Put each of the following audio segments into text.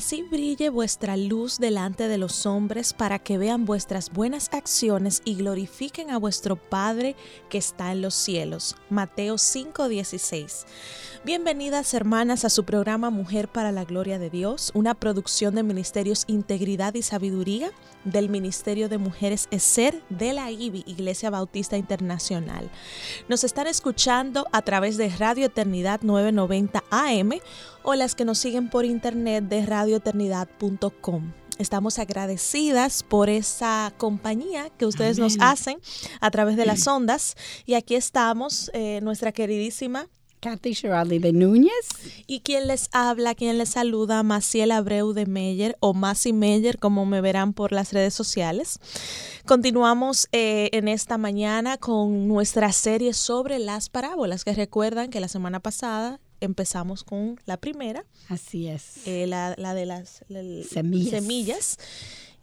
Así brille vuestra luz delante de los hombres para que vean vuestras buenas acciones y glorifiquen a vuestro Padre que está en los cielos. Mateo 5:16. Bienvenidas hermanas a su programa Mujer para la Gloria de Dios, una producción de Ministerios Integridad y Sabiduría del Ministerio de Mujeres ESER de la IBI, Iglesia Bautista Internacional. Nos están escuchando a través de Radio Eternidad 990 AM o las que nos siguen por internet de radioeternidad.com. Estamos agradecidas por esa compañía que ustedes nos hacen a través de las ondas. Y aquí estamos, eh, nuestra queridísima Kathy Shirley de Núñez. Y quien les habla, quien les saluda, Maciel Abreu de Meyer o Masi Meyer, como me verán por las redes sociales. Continuamos eh, en esta mañana con nuestra serie sobre las parábolas, que recuerdan que la semana pasada empezamos con la primera. Así es. Eh, la, de las semillas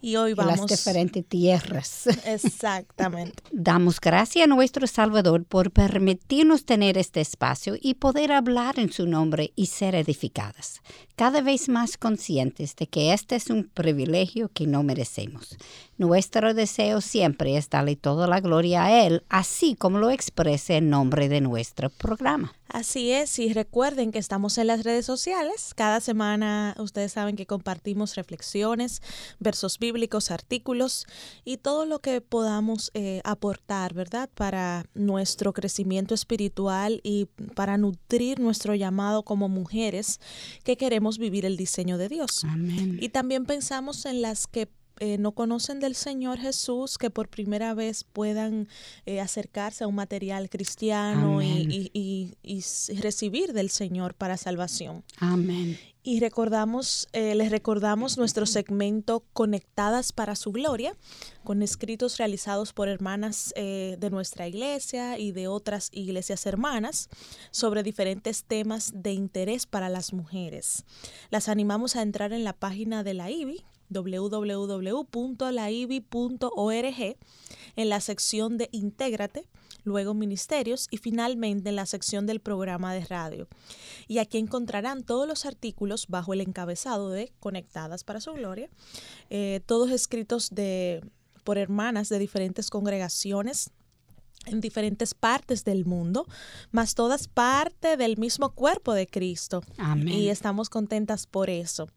y hoy vamos. Las diferentes tierras. Exactamente. Damos gracias a nuestro Salvador por permitirnos tener este espacio y poder hablar en su nombre y ser edificadas, cada vez más conscientes de que este es un privilegio que no merecemos. Nuestro deseo siempre es darle toda la gloria a Él, así como lo expresa en nombre de nuestro programa. Así es, y recuerden que estamos en las redes sociales. Cada semana ustedes saben que compartimos reflexiones, versos bíblicos, artículos y todo lo que podamos eh, aportar, ¿verdad? Para nuestro crecimiento espiritual y para nutrir nuestro llamado como mujeres que queremos vivir el diseño de Dios. Amén. Y también pensamos en las que eh, no conocen del Señor Jesús, que por primera vez puedan eh, acercarse a un material cristiano y, recibir del Señor para salvación. Amén. Y recordamos, eh, les recordamos nuestro segmento Conectadas para su Gloria, con escritos realizados por hermanas de nuestra iglesia y de otras iglesias hermanas sobre diferentes temas de interés para las mujeres. Las animamos a entrar en la página de la IBI, www.laibi.org en la sección de Intégrate, luego Ministerios y finalmente en la sección del programa de radio. Y aquí encontrarán todos los artículos bajo el encabezado de Conectadas para su Gloria, eh, todos escritos de, por hermanas de diferentes congregaciones en diferentes partes del mundo, más todas parte del mismo cuerpo de Cristo. Amén. Y estamos contentas por eso.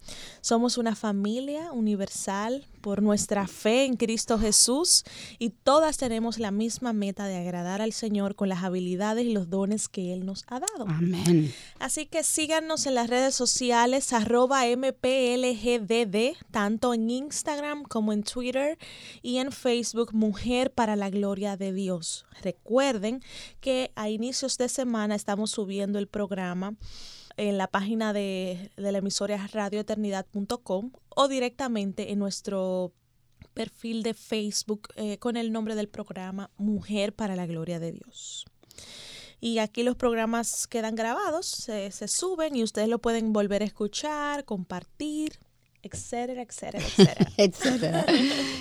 Somos una familia universal por nuestra fe en Cristo Jesús y todas tenemos la misma meta de agradar al Señor con las habilidades y los dones que Él nos ha dado. Amén. Así que síganos en las redes sociales arroba mplgdd, tanto en Instagram como en Twitter y en Facebook Mujer para la Gloria de Dios. Recuerden que a inicios de semana estamos subiendo el programa en la página de, la emisora radioeternidad.com o directamente en nuestro perfil de Facebook eh, con el nombre del programa Mujer para la Gloria de Dios. Y aquí los programas quedan grabados, se, se suben y ustedes lo pueden volver a escuchar, compartir, etcétera, etcétera, etcétera.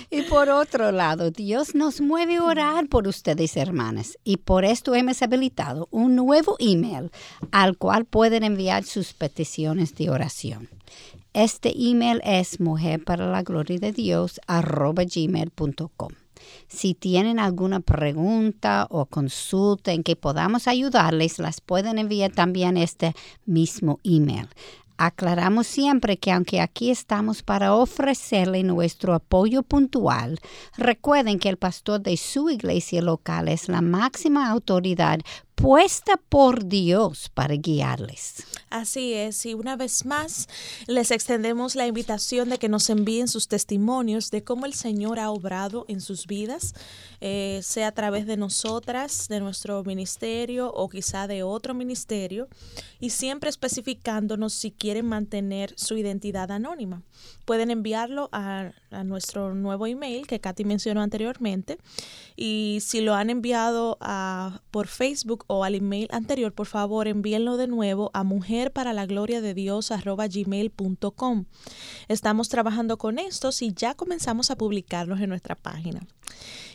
Y por otro lado, Dios nos mueve a orar por ustedes, hermanas, y por esto hemos habilitado un nuevo email al cual pueden enviar sus peticiones de oración. Este email es mujer para la gloria de Dios gmail.com. Si tienen alguna pregunta o consulta en que podamos ayudarles, las pueden enviar también este mismo email. Aclaramos siempre que aunque aquí estamos para ofrecerle nuestro apoyo puntual, recuerden que el pastor de su iglesia local es la máxima autoridad puesta por Dios para guiarles. Así es, y una vez más les extendemos la invitación de que nos envíen sus testimonios de cómo el Señor ha obrado en sus vidas, eh, sea a través de nosotras, de nuestro ministerio o quizá de otro ministerio, y siempre especificándonos si quieren mantener su identidad anónima. Pueden enviarlo a, nuestro nuevo email que Katy mencionó anteriormente, y si lo han enviado a, por Facebook o al email anterior, por favor envíenlo de nuevo a mujer para la gloria de Dios gmail.com. Estamos trabajando con estos y ya comenzamos a publicarlos en nuestra página.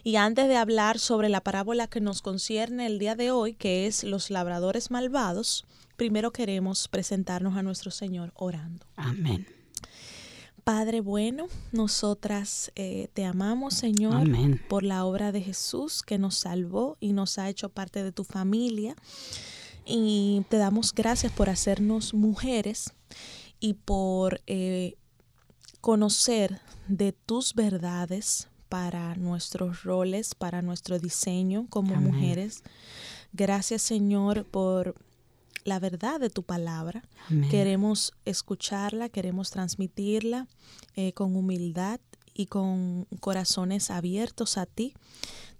Y antes de hablar sobre la parábola que nos concierne el día de hoy, que es los labradores malvados, primero queremos presentarnos a nuestro Señor orando. Amén. Padre bueno, nosotras eh, te amamos, Señor, Amén. por la obra de Jesús que nos salvó y nos ha hecho parte de tu familia. Y te damos gracias por hacernos mujeres y por eh, conocer de tus verdades para nuestros roles, para nuestro diseño como Amén. mujeres. Gracias, Señor, por la verdad de tu palabra. Amén. Queremos escucharla, queremos transmitirla eh, con humildad y con corazones abiertos a ti,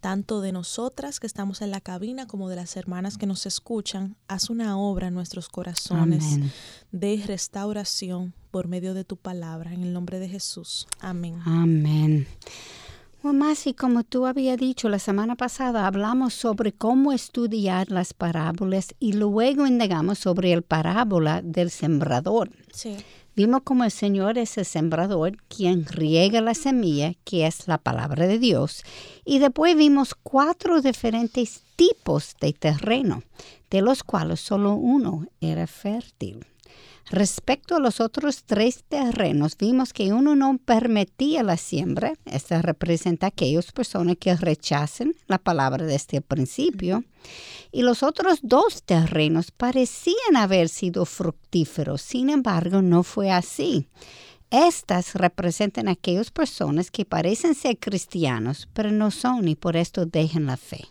tanto de nosotras que estamos en la cabina como de las hermanas que nos escuchan. Haz una obra en nuestros corazones Amén. de restauración por medio de tu palabra, en el nombre de Jesús. Amén. Amén. Mamá, y como tú había dicho la semana pasada, hablamos sobre cómo estudiar las parábolas y luego indagamos sobre el parábola del sembrador. Sí, Vimos cómo el Señor es el sembrador, quien riega la semilla, que es la palabra de Dios. Y después vimos cuatro diferentes tipos de terreno, de los cuales solo uno era fértil. Respecto a los otros tres terrenos, vimos que uno no permitía la siembra. Esto representa a aquellas personas que rechacen la palabra desde el principio. Y los otros dos terrenos parecían haber sido fructíferos, sin embargo, no fue así. Estas representan a aquellas personas que parecen ser cristianos, pero no son y por esto dejan la fe.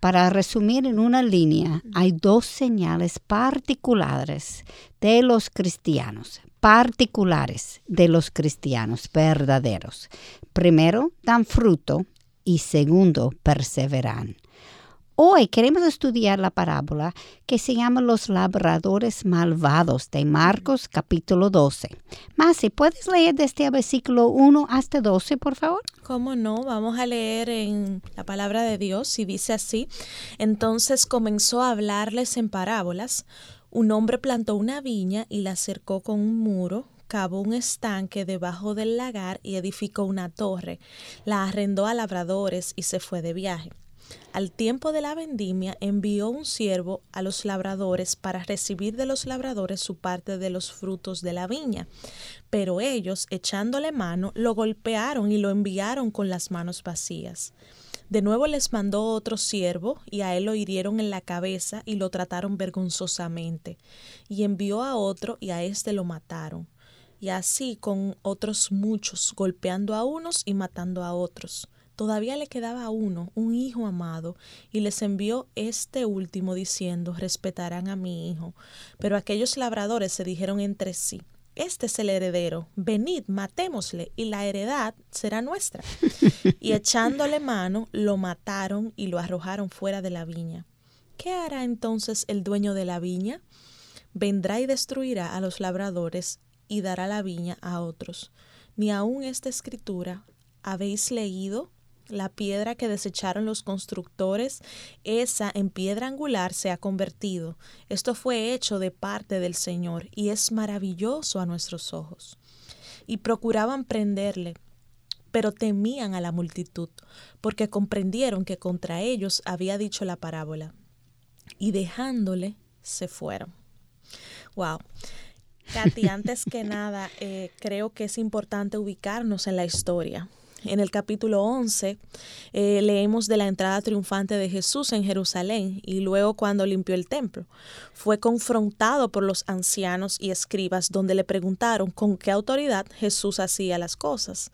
Para resumir en una línea, hay dos señales particulares de los cristianos, particulares de los cristianos verdaderos. Primero, dan fruto y segundo, perseveran. Hoy queremos estudiar la parábola que se llama Los labradores malvados de Marcos capítulo 12. Masi, ¿puedes leer desde el versículo 1 hasta 12, por favor? ¿Cómo no? Vamos a leer en la palabra de Dios y dice así. Entonces comenzó a hablarles en parábolas. Un hombre plantó una viña y la cercó con un muro, cavó un estanque debajo del lagar y edificó una torre. La arrendó a labradores y se fue de viaje. Al tiempo de la vendimia envió un siervo a los labradores para recibir de los labradores su parte de los frutos de la viña. Pero ellos, echándole mano, lo golpearon y lo enviaron con las manos vacías. De nuevo les mandó otro siervo, y a él lo hirieron en la cabeza y lo trataron vergonzosamente. Y envió a otro, y a éste lo mataron. Y así con otros muchos, golpeando a unos y matando a otros. Todavía le quedaba uno, un hijo amado, y les envió este último diciendo, respetarán a mi hijo. Pero aquellos labradores se dijeron entre sí, este es el heredero, venid, matémosle, y la heredad será nuestra. y echándole mano, lo mataron y lo arrojaron fuera de la viña. ¿Qué hará entonces el dueño de la viña? Vendrá y destruirá a los labradores y dará la viña a otros. Ni aun esta escritura habéis leído la piedra que desecharon los constructores, esa en piedra angular se ha convertido. Esto fue hecho de parte del Señor y es maravilloso a nuestros ojos. Y procuraban prenderle, pero temían a la multitud, porque comprendieron que contra ellos había dicho la parábola. Y dejándole, se fueron. Wow. Katy, antes que nada, eh, creo que es importante ubicarnos en la historia en el capítulo 11 eh, leemos de la entrada triunfante de Jesús en Jerusalén y luego cuando limpió el templo. Fue confrontado por los ancianos y escribas donde le preguntaron con qué autoridad Jesús hacía las cosas.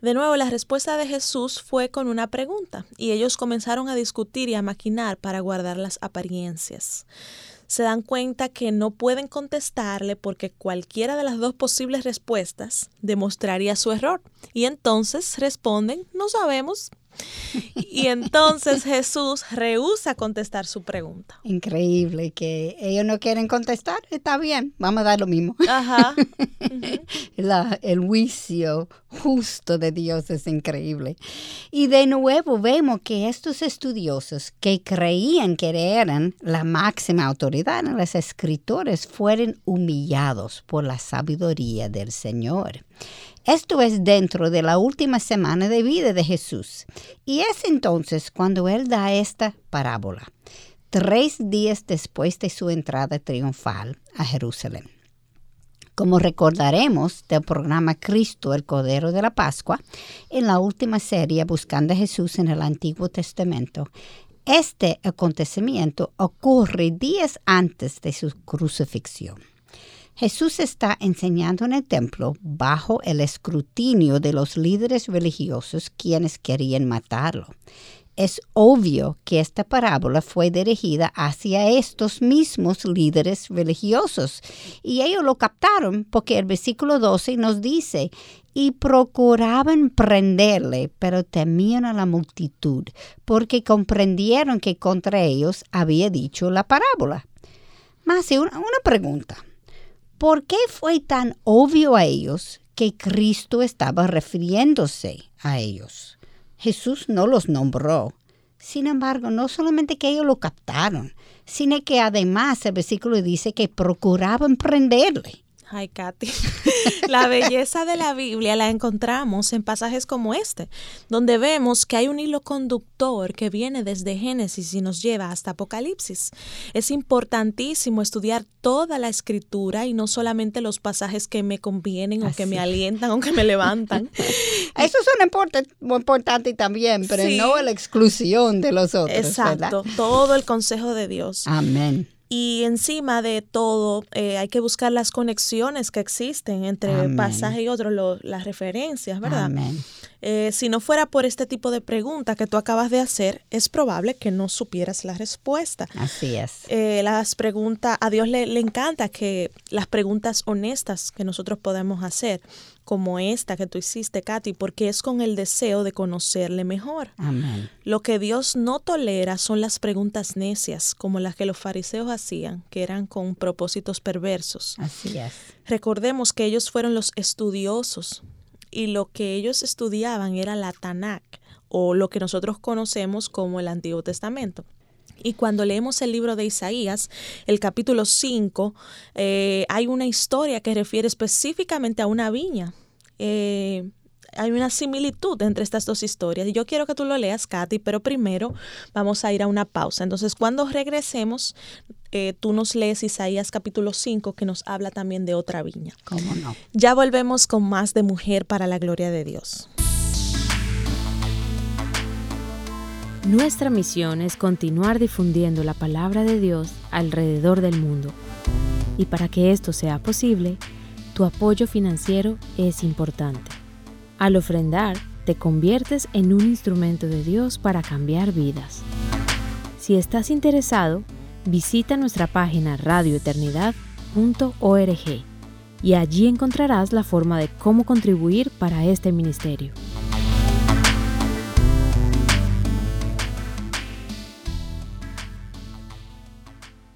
De nuevo, la respuesta de Jesús fue con una pregunta y ellos comenzaron a discutir y a maquinar para guardar las apariencias. Se dan cuenta que no pueden contestarle porque cualquiera de las dos posibles respuestas demostraría su error. Y entonces responden, no sabemos, y entonces Jesús rehúsa contestar su pregunta. Increíble que ellos no quieren contestar, está bien, vamos a dar lo mismo. Ajá. el juicio justo de Dios es increíble. Y de nuevo vemos que estos estudiosos que creían que eran la máxima autoridad en las escritores fueron humillados por la sabiduría del Señor. Esto es dentro de la última semana de vida de Jesús. Y es entonces cuando Él da esta parábola, tres días después de su entrada triunfal a Jerusalén. Como recordaremos del programa Cristo, el Cordero de la Pascua, en la última serie Buscando a Jesús en el Antiguo Testamento, este acontecimiento ocurre días antes de su crucifixión. Jesús está enseñando en el templo bajo el escrutinio de los líderes religiosos quienes querían matarlo. Es obvio que esta parábola fue dirigida hacia estos mismos líderes religiosos y ellos lo captaron porque el versículo 12 nos dice, y procuraban prenderle, pero temían a la multitud, porque comprendieron que contra ellos había dicho la parábola. Más una, una pregunta. ¿Por qué fue tan obvio a ellos que Cristo estaba refiriéndose a ellos? Jesús no los nombró. Sin embargo, no solamente que ellos lo captaron, sino que además el versículo dice que procuraban prenderle. Ay, Katy. la belleza de la Biblia la encontramos en pasajes como este, donde vemos que hay un hilo conductor que viene desde Génesis y nos lleva hasta Apocalipsis. Es importantísimo estudiar toda la escritura y no solamente los pasajes que me convienen o que me alientan o que me levantan. Eso es muy importante también, pero no la exclusión de los otros. Exacto, todo el consejo de Dios. Amén. Y encima de todo, eh, hay que buscar las conexiones que existen entre pasaje y otro, las referencias, ¿verdad? Eh, si no fuera por este tipo de pregunta que tú acabas de hacer, es probable que no supieras la respuesta. Así es. Eh, las preguntas, a Dios le, le encanta que las preguntas honestas que nosotros podemos hacer como esta que tú hiciste, Katy, porque es con el deseo de conocerle mejor. Amén. Lo que Dios no tolera son las preguntas necias, como las que los fariseos hacían, que eran con propósitos perversos. Así es. Recordemos que ellos fueron los estudiosos y lo que ellos estudiaban era la Tanakh, o lo que nosotros conocemos como el Antiguo Testamento. Y cuando leemos el libro de Isaías, el capítulo 5, eh, hay una historia que refiere específicamente a una viña. Eh, hay una similitud entre estas dos historias. Y yo quiero que tú lo leas, Katy, pero primero vamos a ir a una pausa. Entonces, cuando regresemos, eh, tú nos lees Isaías capítulo 5, que nos habla también de otra viña. ¿Cómo no? Ya volvemos con más de Mujer para la Gloria de Dios. Nuestra misión es continuar difundiendo la palabra de Dios alrededor del mundo. Y para que esto sea posible, tu apoyo financiero es importante. Al ofrendar, te conviertes en un instrumento de Dios para cambiar vidas. Si estás interesado, visita nuestra página radioeternidad.org y allí encontrarás la forma de cómo contribuir para este ministerio.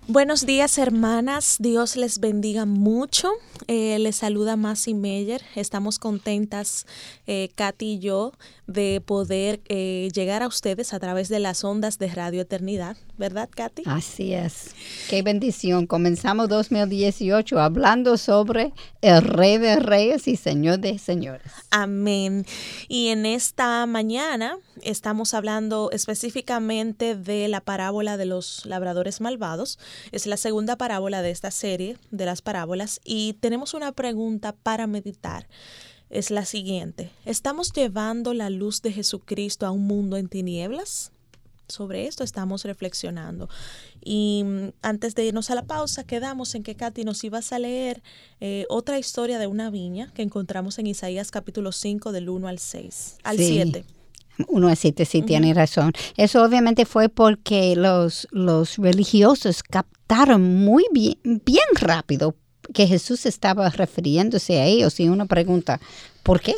Buenos días hermanas, Dios les bendiga mucho. Eh, les saluda Masi Meyer. Estamos contentas, eh, Katy y yo, de poder eh, llegar a ustedes a través de las ondas de Radio Eternidad, ¿verdad, Katy? Así es. Qué bendición. Comenzamos 2018 hablando sobre el Rey de Reyes y Señor de Señores. Amén. Y en esta mañana estamos hablando específicamente de la parábola de los labradores malvados. Es la segunda parábola de esta serie de las parábolas y tenemos una pregunta para meditar. Es la siguiente. ¿Estamos llevando la luz de Jesucristo a un mundo en tinieblas? sobre esto estamos reflexionando. Y mm, antes de irnos a la pausa, quedamos en que Katy nos ibas a leer eh, otra historia de una viña que encontramos en Isaías capítulo 5 del 1 al 6, al 7. 1 al 7, sí, tiene razón. Eso obviamente fue porque los, los religiosos captaron muy bien, bien rápido que Jesús estaba refiriéndose a ellos y uno pregunta, ¿por qué?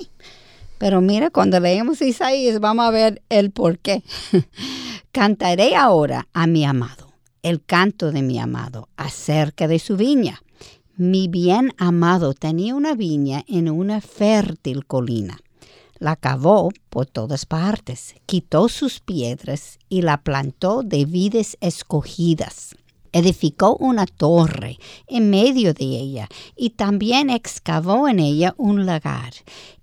Pero mira, cuando leemos Isaías vamos a ver el por qué. Cantaré ahora a mi amado, el canto de mi amado, acerca de su viña. Mi bien amado tenía una viña en una fértil colina. La cavó por todas partes, quitó sus piedras y la plantó de vides escogidas edificó una torre en medio de ella y también excavó en ella un lagar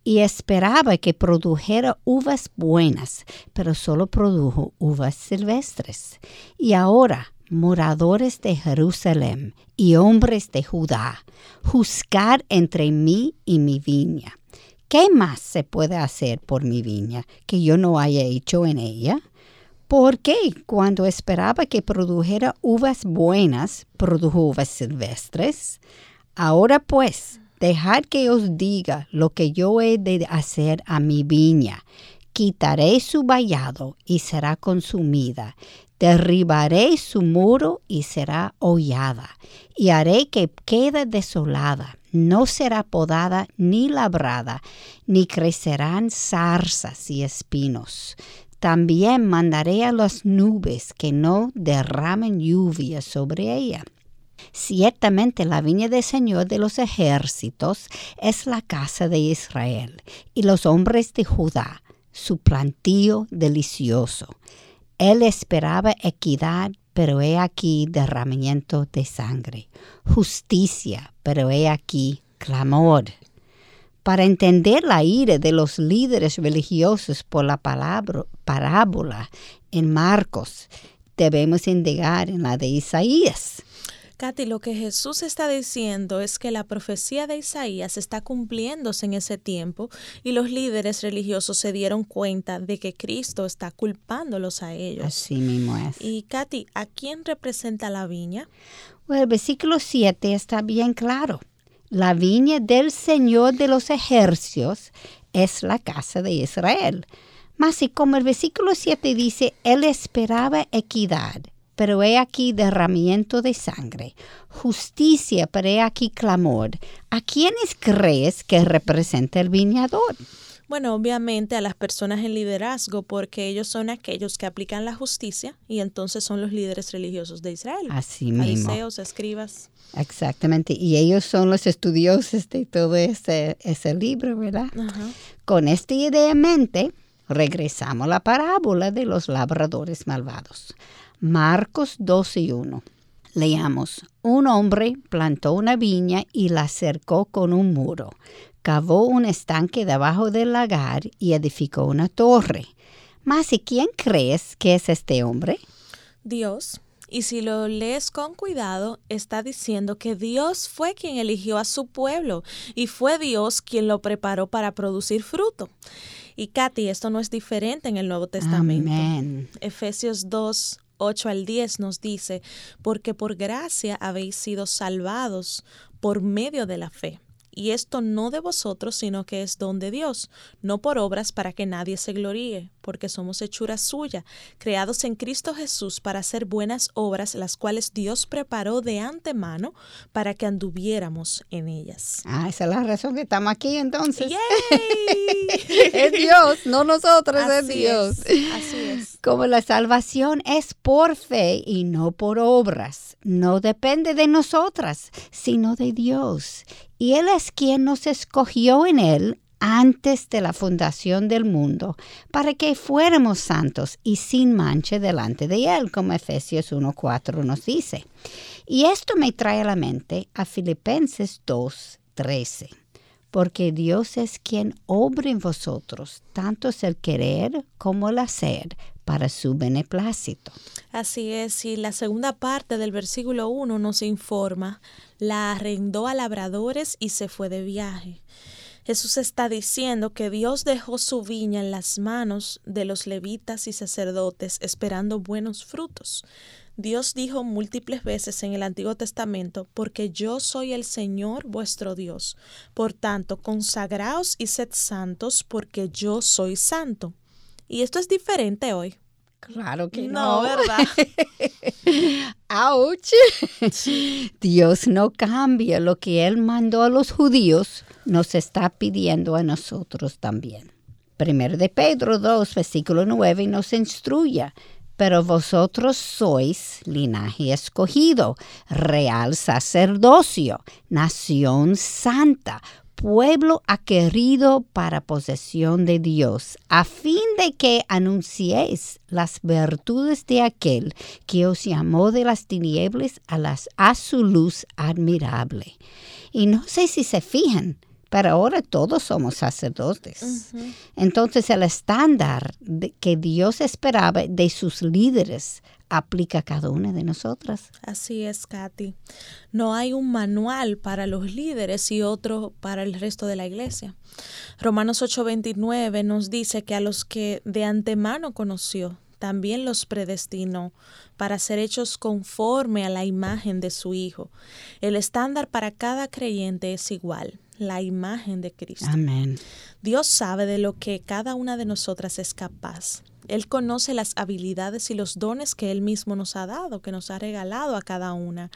y esperaba que produjera uvas buenas, pero solo produjo uvas silvestres. Y ahora, moradores de Jerusalén y hombres de Judá, juzgar entre mí y mi viña. ¿Qué más se puede hacer por mi viña que yo no haya hecho en ella? porque cuando esperaba que produjera uvas buenas, produjo uvas silvestres. Ahora pues, dejad que os diga lo que yo he de hacer a mi viña. Quitaré su vallado y será consumida. Derribaré su muro y será hollada. Y haré que quede desolada. No será podada ni labrada, ni crecerán zarzas y espinos también mandaré a las nubes que no derramen lluvia sobre ella. Ciertamente la viña del Señor de los ejércitos es la casa de Israel y los hombres de Judá, su plantío delicioso. Él esperaba equidad, pero he aquí derramamiento de sangre, justicia, pero he aquí clamor. Para entender la ira de los líderes religiosos por la palabra, parábola en Marcos, debemos indagar en la de Isaías. Katy, lo que Jesús está diciendo es que la profecía de Isaías está cumpliéndose en ese tiempo y los líderes religiosos se dieron cuenta de que Cristo está culpándolos a ellos. Así mismo es. Y Katy, ¿a quién representa la viña? Bueno, el versículo 7 está bien claro. La viña del Señor de los ejércitos es la casa de Israel. Mas y como el versículo 7 dice, Él esperaba equidad, pero he aquí derramamiento de sangre, justicia, pero he aquí clamor. ¿A quiénes crees que representa el viñador? Bueno, obviamente a las personas en liderazgo, porque ellos son aquellos que aplican la justicia y entonces son los líderes religiosos de Israel. Así mismo. Fariseos, escribas. Exactamente, y ellos son los estudiosos de todo ese, ese libro, ¿verdad? Con esta idea en mente, regresamos a la parábola de los labradores malvados. Marcos 12 y 1. Leamos, un hombre plantó una viña y la cercó con un muro, cavó un estanque debajo del lagar y edificó una torre. Mas, ¿y quién crees que es este hombre? Dios. Y si lo lees con cuidado, está diciendo que Dios fue quien eligió a su pueblo y fue Dios quien lo preparó para producir fruto. Y Katy, esto no es diferente en el Nuevo Testamento. Efesios 2, 8 al 10 nos dice, porque por gracia habéis sido salvados por medio de la fe y esto no de vosotros, sino que es don de Dios, no por obras para que nadie se gloríe, porque somos hechura suya, creados en Cristo Jesús para hacer buenas obras, las cuales Dios preparó de antemano para que anduviéramos en ellas. Ah, esa es la razón que estamos aquí entonces. es Dios, no nosotros, es Dios. así es. Como la salvación es por fe y no por obras, no depende de nosotras, sino de Dios y Él es quien nos escogió en Él antes de la fundación del mundo, para que fuéramos santos y sin mancha delante de Él, como Efesios 1.4 nos dice. Y esto me trae a la mente a Filipenses 2.13, porque Dios es quien obra en vosotros, tanto es el querer como el hacer, para su beneplácito. Así es, y la segunda parte del versículo 1 nos informa la arrendó a labradores y se fue de viaje. Jesús está diciendo que Dios dejó su viña en las manos de los levitas y sacerdotes esperando buenos frutos. Dios dijo múltiples veces en el Antiguo Testamento, porque yo soy el Señor vuestro Dios. Por tanto, consagraos y sed santos, porque yo soy santo. Y esto es diferente hoy. Claro que no. No, ¿verdad? ¡Auch! Dios no cambia lo que Él mandó a los judíos, nos está pidiendo a nosotros también. Primero de Pedro 2, versículo 9 nos instruye pero vosotros sois linaje escogido, real sacerdocio, nación santa, pueblo aquerido para posesión de Dios, a fin de que anunciéis las virtudes de aquel que os llamó de las tinieblas a, las, a su luz admirable. Y no sé si se fijan, pero ahora todos somos sacerdotes. Entonces el estándar que Dios esperaba de sus líderes aplica a cada una de nosotras. Así es, Katy. No hay un manual para los líderes y otro para el resto de la iglesia. Romanos 8:29 nos dice que a los que de antemano conoció, también los predestinó para ser hechos conforme a la imagen de su Hijo. El estándar para cada creyente es igual la imagen de Cristo. Amén. Dios sabe de lo que cada una de nosotras es capaz. Él conoce las habilidades y los dones que Él mismo nos ha dado, que nos ha regalado a cada una.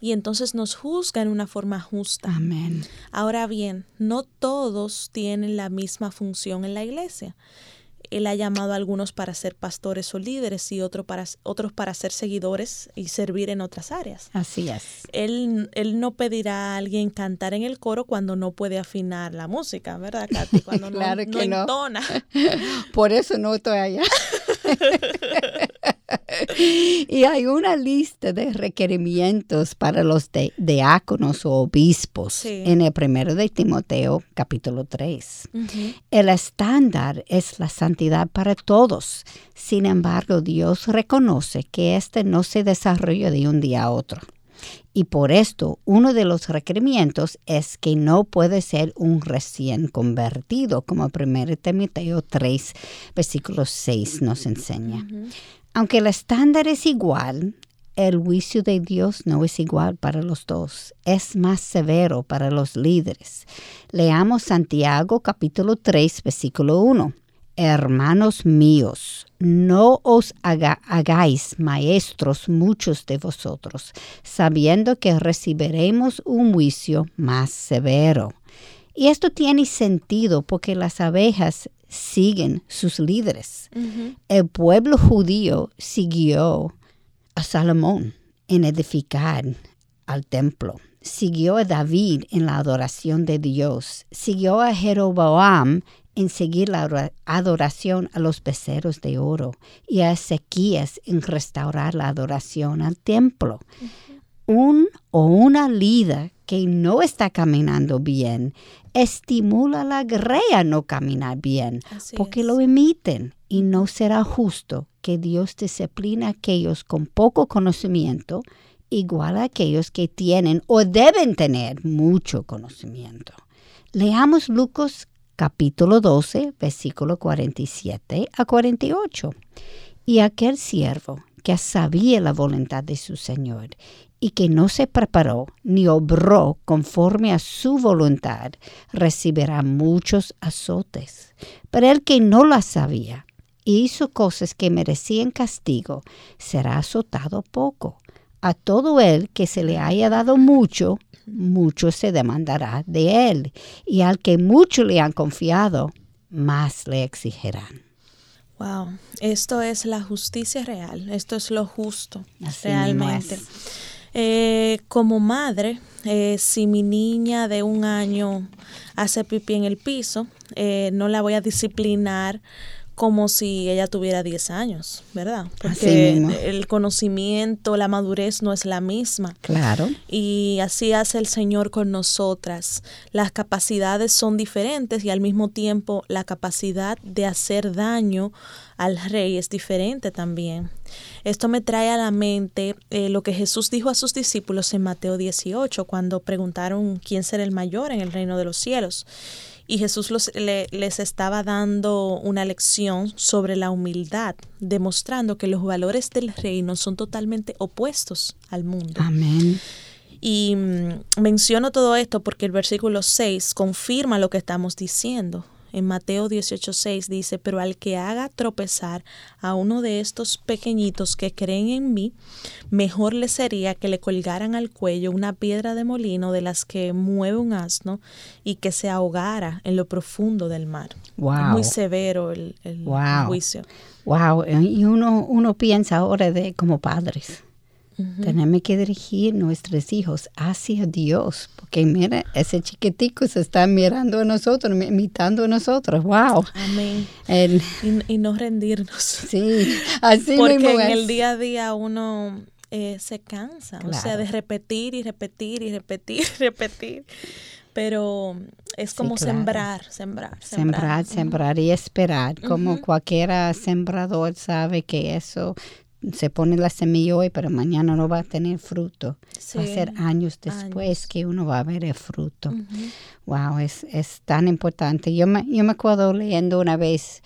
Y entonces nos juzga en una forma justa. Amén. Ahora bien, no todos tienen la misma función en la iglesia. Él ha llamado a algunos para ser pastores o líderes y otro para, otros para ser seguidores y servir en otras áreas. Así es. Él, él no pedirá a alguien cantar en el coro cuando no puede afinar la música, ¿verdad, Katy? Cuando claro no, que no no. entona. Por eso no estoy allá. y hay una lista de requerimientos para los de- diáconos o obispos Sí. en el primero de Timoteo capítulo 3. El estándar es la santidad para todos. Sin embargo, Dios reconoce que este no se desarrolla de un día a otro. Y por esto, uno de los requerimientos es que no puede ser un recién convertido, como 1 Timoteo 3, versículo 6 nos enseña. Aunque el estándar es igual, el juicio de Dios no es igual para los dos. Es más severo para los líderes. Leamos Santiago capítulo 3, versículo 1. Hermanos míos, no os hagáis maestros muchos de vosotros, sabiendo que recibiremos un juicio más severo. Y esto tiene sentido porque las abejas siguen sus líderes. El pueblo judío siguió a Salomón en edificar al templo. Siguió a David en la adoración de Dios. Siguió a Jeroboam en seguir la ora- adoración a los becerros de oro y a Ezequías en restaurar la adoración al templo. Un o una líder que no está caminando bien estimula la grey a no caminar bien Así porque es. lo emiten y no será justo que Dios discipline a aquellos con poco conocimiento igual a aquellos que tienen o deben tener mucho conocimiento. Leamos Lucas capítulo 12, versículo 47 a 48. Y aquel siervo que sabía la voluntad de su Señor y que no se preparó ni obró conforme a su voluntad, recibirá muchos azotes. Pero el que no la sabía y hizo cosas que merecían castigo, será azotado poco. A todo el que se le haya dado mucho, mucho se demandará de él, y al que mucho le han confiado, más le exigirán. Wow, esto es la justicia real, esto es lo justo Así realmente. es. Eh, como madre, eh, si mi niña de un año hace pipí en el piso, eh, no la voy a disciplinar como si ella tuviera 10 años, ¿verdad? Porque el conocimiento, la madurez no es la misma. Claro. Y así hace el Señor con nosotras. Las capacidades son diferentes y al mismo tiempo la capacidad de hacer daño al rey es diferente también. Esto me trae a la mente eh, lo que Jesús dijo a sus discípulos en Mateo 18, cuando preguntaron quién será el mayor en el reino de los cielos. Y Jesús les estaba dando una lección sobre la humildad, demostrando que los valores del reino son totalmente opuestos al mundo. Amén. Y mm, menciono todo esto porque el versículo 6 confirma lo que estamos diciendo en Mateo 18:6 dice, pero al que haga tropezar a uno de estos pequeñitos que creen en mí, mejor le sería que le colgaran al cuello una piedra de molino de las que mueve un asno y que se ahogara en lo profundo del mar. muy severo el, juicio. Wow, y uno, uno piensa ahora de como padres. Tenemos que dirigir nuestros hijos hacia Dios, porque mira, ese chiquitico se está mirando a nosotros, imitando a nosotros. ¡Wow! Amén. y, no rendirnos. Sí, así Porque en el día a día uno eh, se cansa, o sea, de repetir y repetir y repetir y repetir. Pero es como sembrar, sembrar, sembrar. Sembrar, y esperar, como cualquiera sembrador sabe que eso se pone la semilla hoy, pero mañana no va a tener fruto. Va a ser años después que uno va a ver el fruto. Wow, es, es, tan importante. Yo me, yo me acuerdo leyendo una vez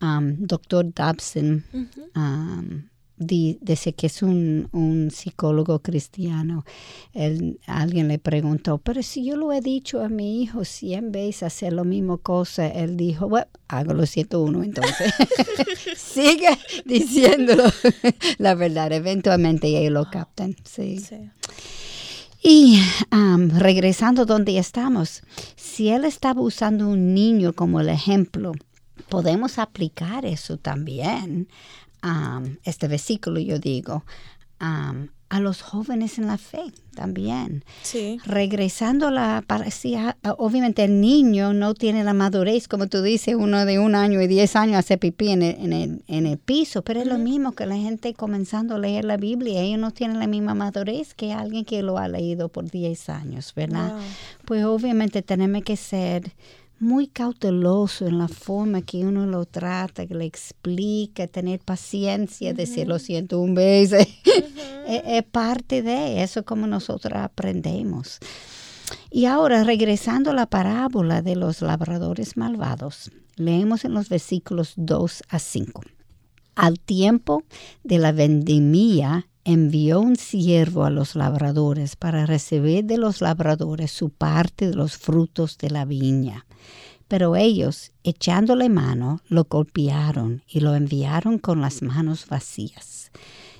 um, Doctor Dobson, dice que es un, un psicólogo cristiano. Él, alguien le preguntó, pero si yo lo he dicho a mi hijo cien veces hacer lo mismo cosa, él dijo, bueno, hago lo siento uno entonces. Sigue diciéndolo. La verdad, eventualmente ellos lo captan. Sí. Y regresando donde estamos, si él estaba usando un niño como el ejemplo, podemos aplicar eso también este versículo, yo digo, a los jóvenes en la fe también. Sí. Regresando a la parecía, obviamente el niño no tiene la madurez, como tú dices, uno de un año y diez años hace pipí en el, en el, piso, pero es lo mismo que la gente comenzando a leer la Biblia, ellos no tienen la misma madurez que alguien que lo ha leído por diez años, ¿verdad? Pues obviamente tenemos que ser muy cauteloso en la forma que uno lo trata, que le explica, tener paciencia, decir lo siento un beso. es, parte de eso como nosotros aprendemos. Y ahora, regresando a la parábola de los labradores malvados, leemos en los versículos 2 a 5. Al tiempo de la vendimia, envió un siervo a los labradores para recibir de los labradores su parte de los frutos de la viña. Pero ellos, echándole mano, lo golpearon y lo enviaron con las manos vacías.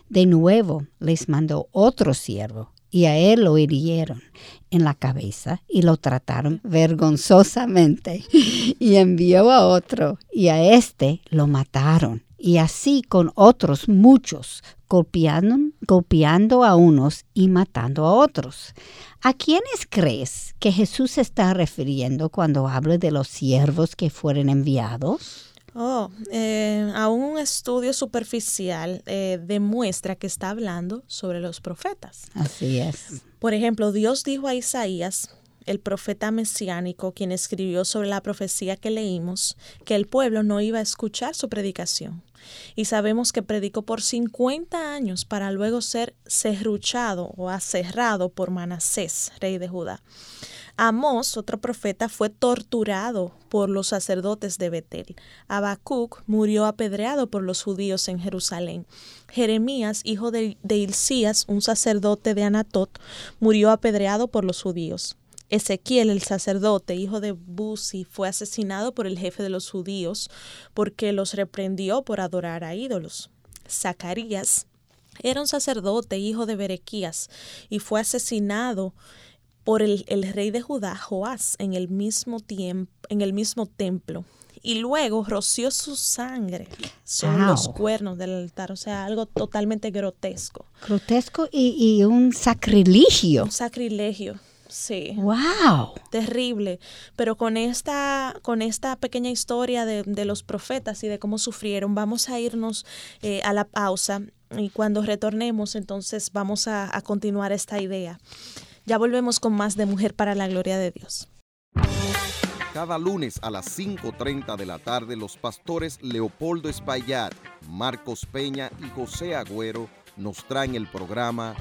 De nuevo les mandó otro siervo, y a él lo hirieron en la cabeza y lo trataron vergonzosamente. Y envió a otro, y a éste lo mataron y así con otros muchos, golpeando, golpeando a unos y matando a otros. ¿A quiénes crees que Jesús se está refiriendo cuando habla de los siervos que fueron enviados? Oh, eh, a un estudio superficial eh, demuestra que está hablando sobre los profetas. Así es. Por ejemplo, Dios dijo a Isaías, el profeta mesiánico, quien escribió sobre la profecía que leímos, que el pueblo no iba a escuchar su predicación y sabemos que predicó por 50 años para luego ser serruchado o aserrado por Manasés, rey de Judá. Amós, otro profeta, fue torturado por los sacerdotes de Betel. Habacuc murió apedreado por los judíos en Jerusalén. Jeremías, hijo de, de Hilcías, un sacerdote de Anatot, murió apedreado por los judíos. Ezequiel, el sacerdote, hijo de Buzi, fue asesinado por el jefe de los judíos porque los reprendió por adorar a ídolos. Zacarías era un sacerdote, hijo de Berequías, y fue asesinado por el, rey de Judá, Joás, en el mismo tiempo, en el mismo templo. Y luego roció su sangre sobre los cuernos del altar, o sea, algo totalmente grotesco. Grotesco y, y un sacrilegio. Un sacrilegio. Sí. ¡Wow! Terrible. Pero con esta, con esta pequeña historia de, los profetas y de cómo sufrieron, vamos a irnos eh, a la pausa y cuando retornemos, entonces vamos a, a continuar esta idea. Ya volvemos con más de Mujer para la Gloria de Dios. Cada lunes a las 5.30 de la tarde, los pastores Leopoldo Espaillat, Marcos Peña y José Agüero nos traen el programa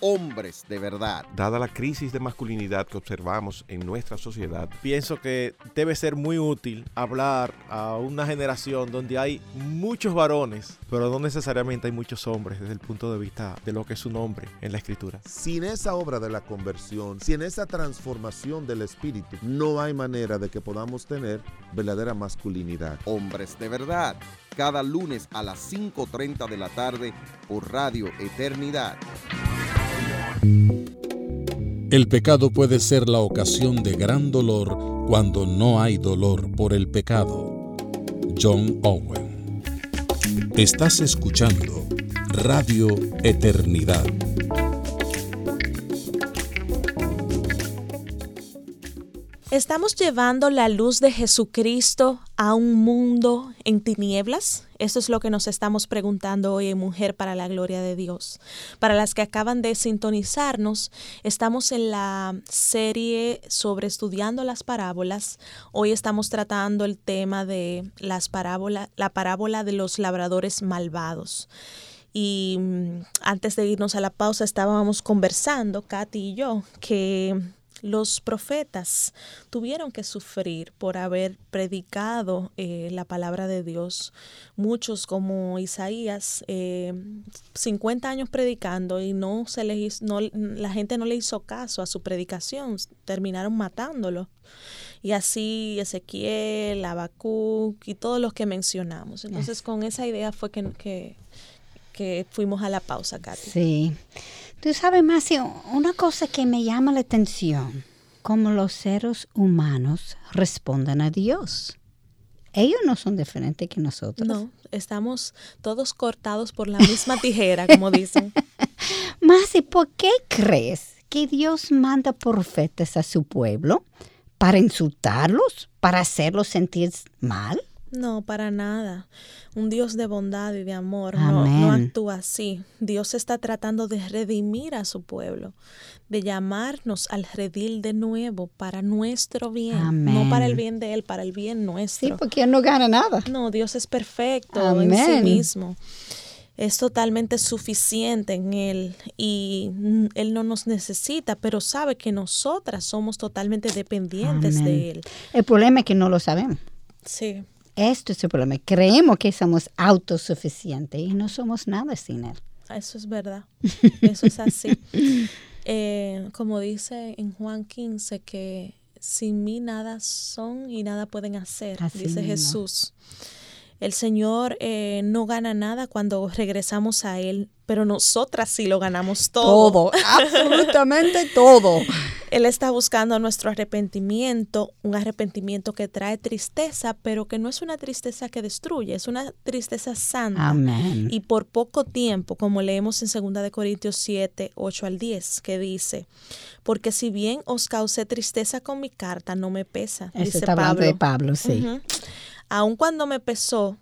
hombres de verdad. Dada la crisis de masculinidad que observamos en nuestra sociedad, pienso que debe ser muy útil hablar a una generación donde hay muchos varones, pero no necesariamente hay muchos hombres desde el punto de vista de lo que es un hombre en la escritura. Sin esa obra de la conversión, sin esa transformación del espíritu, no hay manera de que podamos tener verdadera masculinidad. Hombres de verdad, cada lunes a las 5.30 de la tarde por Radio Eternidad. El pecado puede ser la ocasión de gran dolor cuando no hay dolor por el pecado. John Owen. Estás escuchando Radio Eternidad. ¿Estamos llevando la luz de Jesucristo a un mundo en tinieblas? Eso es lo que nos estamos preguntando hoy en Mujer para la Gloria de Dios. Para las que acaban de sintonizarnos, estamos en la serie sobre estudiando las parábolas. Hoy estamos tratando el tema de las parábolas, la parábola de los labradores malvados. Y mm, antes de irnos a la pausa estábamos conversando, Katy y yo, que los profetas tuvieron que sufrir por haber predicado eh, la palabra de Dios. Muchos como Isaías, 50 eh, años predicando y no se les no, la gente no le hizo caso a su predicación, terminaron matándolo. Y así Ezequiel, Habacuc y todos los que mencionamos. Entonces con esa idea fue que, que, que fuimos a la pausa, Katy. Sí. Tú sabes, Macio, una cosa que me llama la atención, cómo los seres humanos responden a Dios. Ellos no son diferentes que nosotros. No, estamos todos cortados por la misma tijera, como dicen. Masi, ¿por qué crees que Dios manda profetas a su pueblo? ¿Para insultarlos? ¿Para hacerlos sentir mal? No, para nada. Un Dios de bondad y de amor no, actúa así. Dios está tratando de redimir a su pueblo, de llamarnos al redil de nuevo para nuestro bien, no para el bien de Él, para el bien nuestro. Sí, porque Él no gana nada. No, Dios es perfecto en sí mismo. Es totalmente suficiente en Él y Él no nos necesita, pero sabe que nosotras somos totalmente dependientes de Él. El problema es que no lo sabemos. Sí. Esto es el problema. Creemos que somos autosuficientes y no somos nada sin Él. Eso es verdad. Eso es así. Eh, como dice en Juan 15, que sin mí nada son y nada pueden hacer, dice Jesús. El Señor eh, no gana nada cuando regresamos a Él, pero nosotras sí lo ganamos todo. Todo, absolutamente todo. Él está buscando nuestro arrepentimiento, un arrepentimiento que trae tristeza, pero que no es una tristeza que destruye, es una tristeza santa. Amén. Y por poco tiempo, como leemos en 2 de Corintios 7, 8 al 10, que dice, porque si bien os causé tristeza con mi carta, no me pesa. dice está Pablo. de Pablo, sí. Aun cuando me pesó,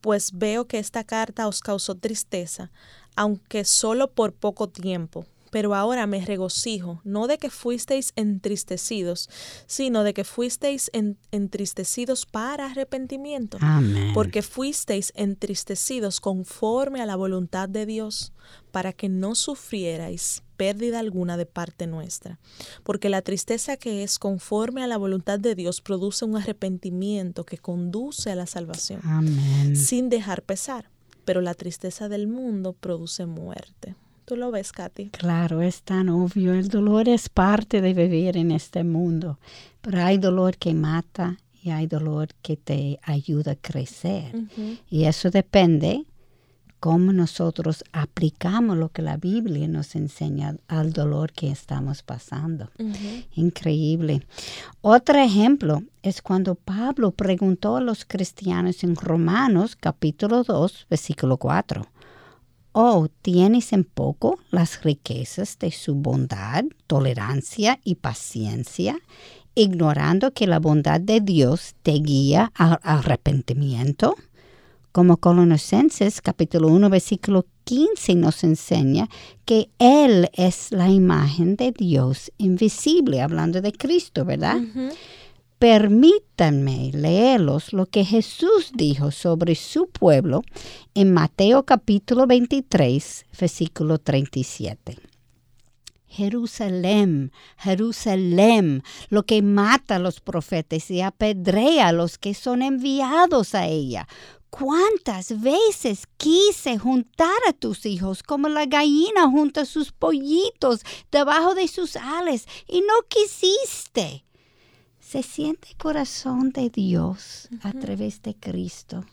pues veo que esta carta os causó tristeza, aunque solo por poco tiempo. Pero ahora me regocijo, no de que fuisteis entristecidos, sino de que fuisteis entristecidos para arrepentimiento. Amén. Porque fuisteis entristecidos conforme a la voluntad de Dios, para que no sufrierais pérdida alguna de parte nuestra, porque la tristeza que es conforme a la voluntad de Dios produce un arrepentimiento que conduce a la salvación, sin dejar pesar, pero la tristeza del mundo produce muerte. ¿Tú lo ves, Katy? Claro, es tan obvio. El dolor es parte de vivir en este mundo, pero hay dolor que mata y hay dolor que te ayuda a crecer. Y eso depende cómo nosotros aplicamos lo que la Biblia nos enseña al dolor que estamos pasando. Increíble. Otro ejemplo es cuando Pablo preguntó a los cristianos en Romanos capítulo 2, versículo 4. Oh, ¿tienes en poco las riquezas de su bondad, tolerancia y paciencia, ignorando que la bondad de Dios te guía al arrepentimiento? Como Colosenses capítulo 1 versículo 15 nos enseña que Él es la imagen de Dios invisible, hablando de Cristo, ¿verdad? Permítanme leerlos lo que Jesús dijo sobre su pueblo en Mateo capítulo 23, versículo 37. Jerusalén, Jerusalén, lo que mata a los profetas y apedrea a los que son enviados a ella. ¿Cuántas veces quise juntar a tus hijos como la gallina junta sus pollitos debajo de sus alas y no quisiste? Se siente el corazón de Dios a través de Cristo.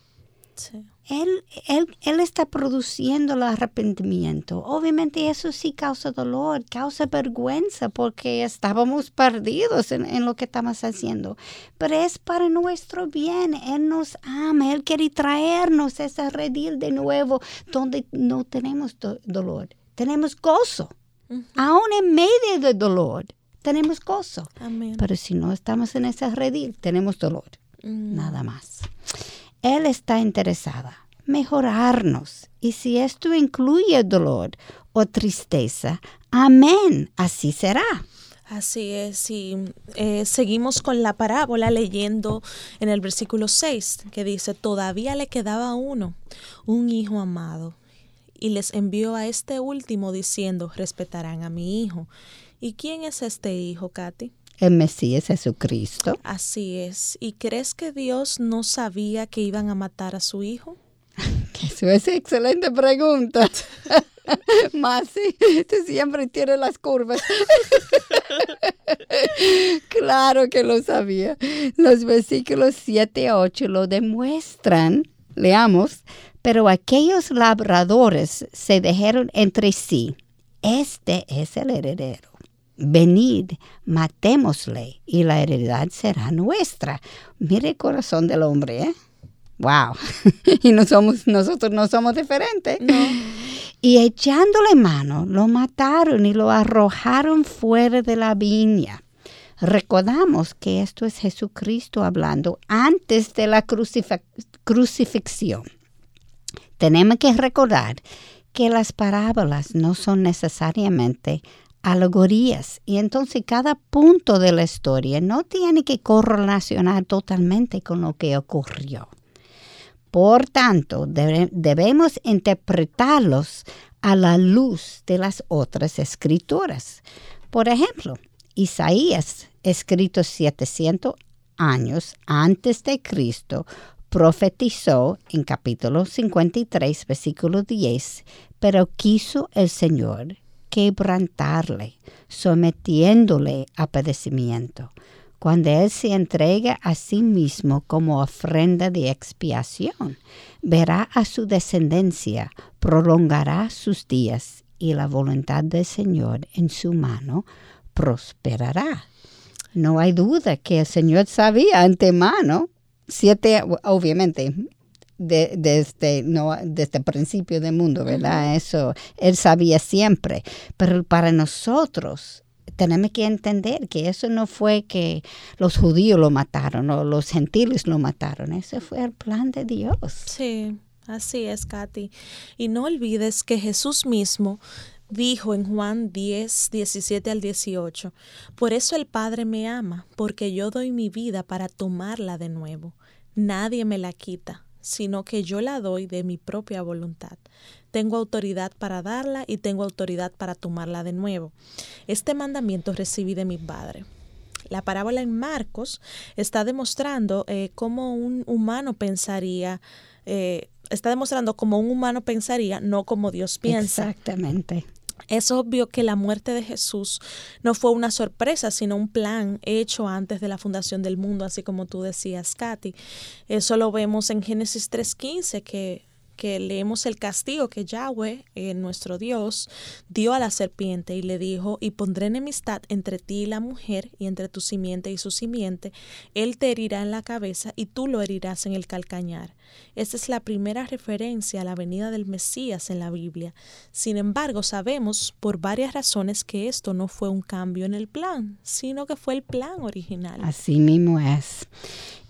Él, él, él, está produciendo el arrepentimiento. Obviamente eso sí causa dolor, causa vergüenza porque estábamos perdidos en, en, lo que estamos haciendo. Pero es para nuestro bien. Él nos ama. Él quiere traernos ese redil de nuevo donde no tenemos do dolor. Tenemos gozo. Uh -huh. Aún en medio del dolor, tenemos gozo. Amén. Pero si no estamos en ese redil, tenemos dolor. Mm. Nada más. Él está interesada mejorarnos. Y si esto incluye dolor o tristeza, amén, así será. Así es, y eh, seguimos con la parábola leyendo en el versículo 6 que dice, todavía le quedaba uno, un hijo amado, y les envió a este último diciendo, respetarán a mi hijo. ¿Y quién es este hijo, Katy? El Mesías Jesucristo. Así es. ¿Y crees que Dios no sabía que iban a matar a su hijo? Eso es excelente pregunta. Más sí, tú siempre tienes las curvas. claro que lo sabía. Los versículos 7 a 8 lo demuestran. Leamos. Pero aquellos labradores se dijeron entre sí, este es el heredero venid, matémosle y la heredad será nuestra. Mire el corazón del hombre, ¿eh? Wow. y no somos, nosotros no somos diferentes. No. Y echándole mano, lo mataron y lo arrojaron fuera de la viña. Recordamos que esto es Jesucristo hablando antes de la crucif crucifixión. Tenemos que recordar que las parábolas no son necesariamente alegorías y entonces cada punto de la historia no tiene que correlacionar totalmente con lo que ocurrió. Por tanto, debe, debemos interpretarlos a la luz de las otras escrituras. Por ejemplo, Isaías, escrito 700 años antes de Cristo, profetizó en capítulo 53, versículo 10, pero quiso el Señor quebrantarle, sometiéndole a padecimiento. Cuando Él se entrega a sí mismo como ofrenda de expiación, verá a su descendencia, prolongará sus días y la voluntad del Señor en su mano prosperará. No hay duda que el Señor sabía antemano, siete, obviamente, de, desde, no, desde el principio del mundo, ¿verdad? Uh -huh. Eso él sabía siempre. Pero para nosotros tenemos que entender que eso no fue que los judíos lo mataron o los gentiles lo mataron. Ese fue el plan de Dios. Sí, así es, Katy. Y no olvides que Jesús mismo dijo en Juan 10, 17 al 18, Por eso el Padre me ama, porque yo doy mi vida para tomarla de nuevo. Nadie me la quita sino que yo la doy de mi propia voluntad. Tengo autoridad para darla y tengo autoridad para tomarla de nuevo. Este mandamiento recibí de mi Padre. La parábola en Marcos está demostrando eh, cómo un humano pensaría, eh, está demostrando cómo un humano pensaría, no como Dios piensa. Exactamente. Es obvio que la muerte de Jesús no fue una sorpresa, sino un plan hecho antes de la fundación del mundo, así como tú decías, Katy. Eso lo vemos en Génesis 3.15, que que leemos el castigo que Yahweh, eh, nuestro Dios, dio a la serpiente y le dijo, y pondré enemistad entre ti y la mujer, y entre tu simiente y su simiente, él te herirá en la cabeza y tú lo herirás en el calcañar. Esta es la primera referencia a la venida del Mesías en la Biblia. Sin embargo, sabemos por varias razones que esto no fue un cambio en el plan, sino que fue el plan original. Así mismo es.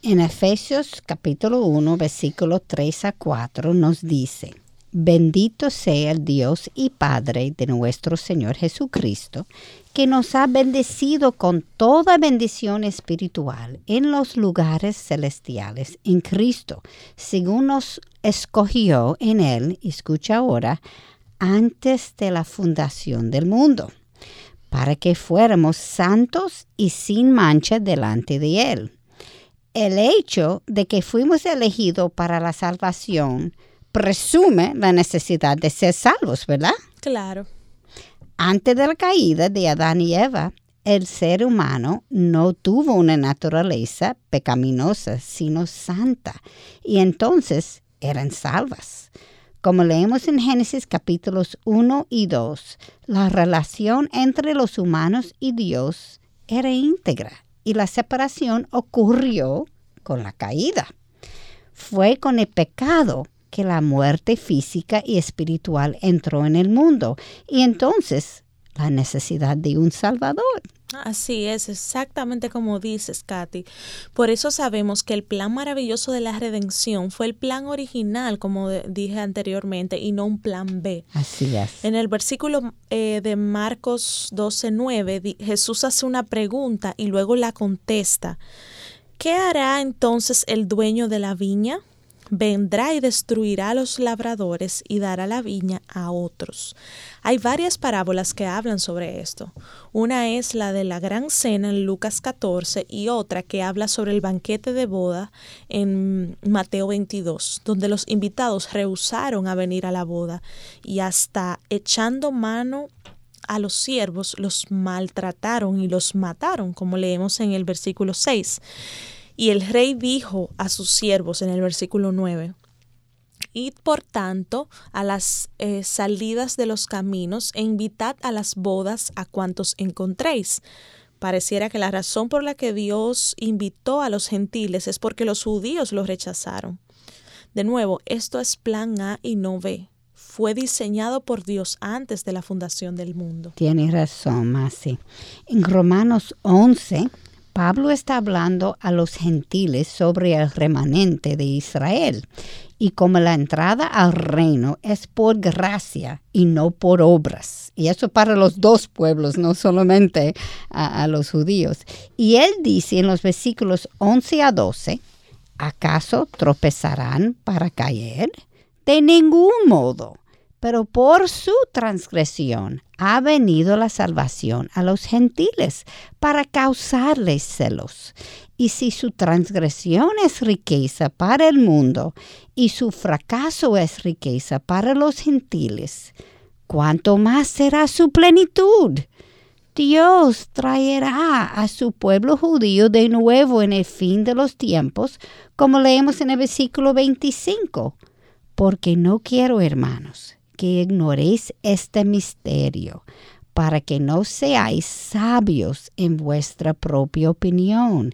En Efesios capítulo 1, versículo 3 a 4 nos dice, Bendito sea el Dios y Padre de nuestro Señor Jesucristo, que nos ha bendecido con toda bendición espiritual en los lugares celestiales en Cristo, según nos escogió en Él, escucha ahora, antes de la fundación del mundo para que fuéramos santos y sin mancha delante de Él. El hecho de que fuimos elegidos para la salvación presume la necesidad de ser salvos, ¿verdad? Claro. Antes de la caída de Adán y Eva, el ser humano no tuvo una naturaleza pecaminosa, sino santa, y entonces eran salvas. Como leemos en Génesis capítulos 1 y 2, la relación entre los humanos y Dios era íntegra y la separación ocurrió con la caída. Fue con el pecado que la muerte física y espiritual entró en el mundo y entonces la necesidad de un Salvador. Así es, exactamente como dices, Katy. Por eso sabemos que el plan maravilloso de la redención fue el plan original, como dije anteriormente, y no un plan B. Así es. En el versículo eh, de Marcos 12:9, Jesús hace una pregunta y luego la contesta. ¿Qué hará entonces el dueño de la viña? Vendrá y destruirá a los labradores y dará la viña a otros. Hay varias parábolas que hablan sobre esto. Una es la de la gran cena en Lucas 14 y otra que habla sobre el banquete de boda en Mateo 22, donde los invitados rehusaron a venir a la boda y hasta echando mano a los siervos los maltrataron y los mataron, como leemos en el versículo 6. Y el rey dijo a sus siervos en el versículo 9, Id por tanto a las eh, salidas de los caminos e invitad a las bodas a cuantos encontréis. Pareciera que la razón por la que Dios invitó a los gentiles es porque los judíos los rechazaron. De nuevo, esto es plan A y no B. Fue diseñado por Dios antes de la fundación del mundo. Tienes razón, Masi. En Romanos 11, Pablo está hablando a los gentiles sobre el remanente de Israel y como la entrada al reino es por gracia y no por obras. Y eso para los dos pueblos, no solamente a, los judíos. Y él dice en los versículos 11 a 12, ¿acaso tropezarán para caer? De ningún modo pero por su transgresión ha venido la salvación a los gentiles para causarles celos. Y si su transgresión es riqueza para el mundo y su fracaso es riqueza para los gentiles, ¿cuánto más será su plenitud? Dios traerá a su pueblo judío de nuevo en el fin de los tiempos, como leemos en el versículo 25. Porque no quiero, hermanos, que ignoréis este misterio, para que no seáis sabios en vuestra propia opinión,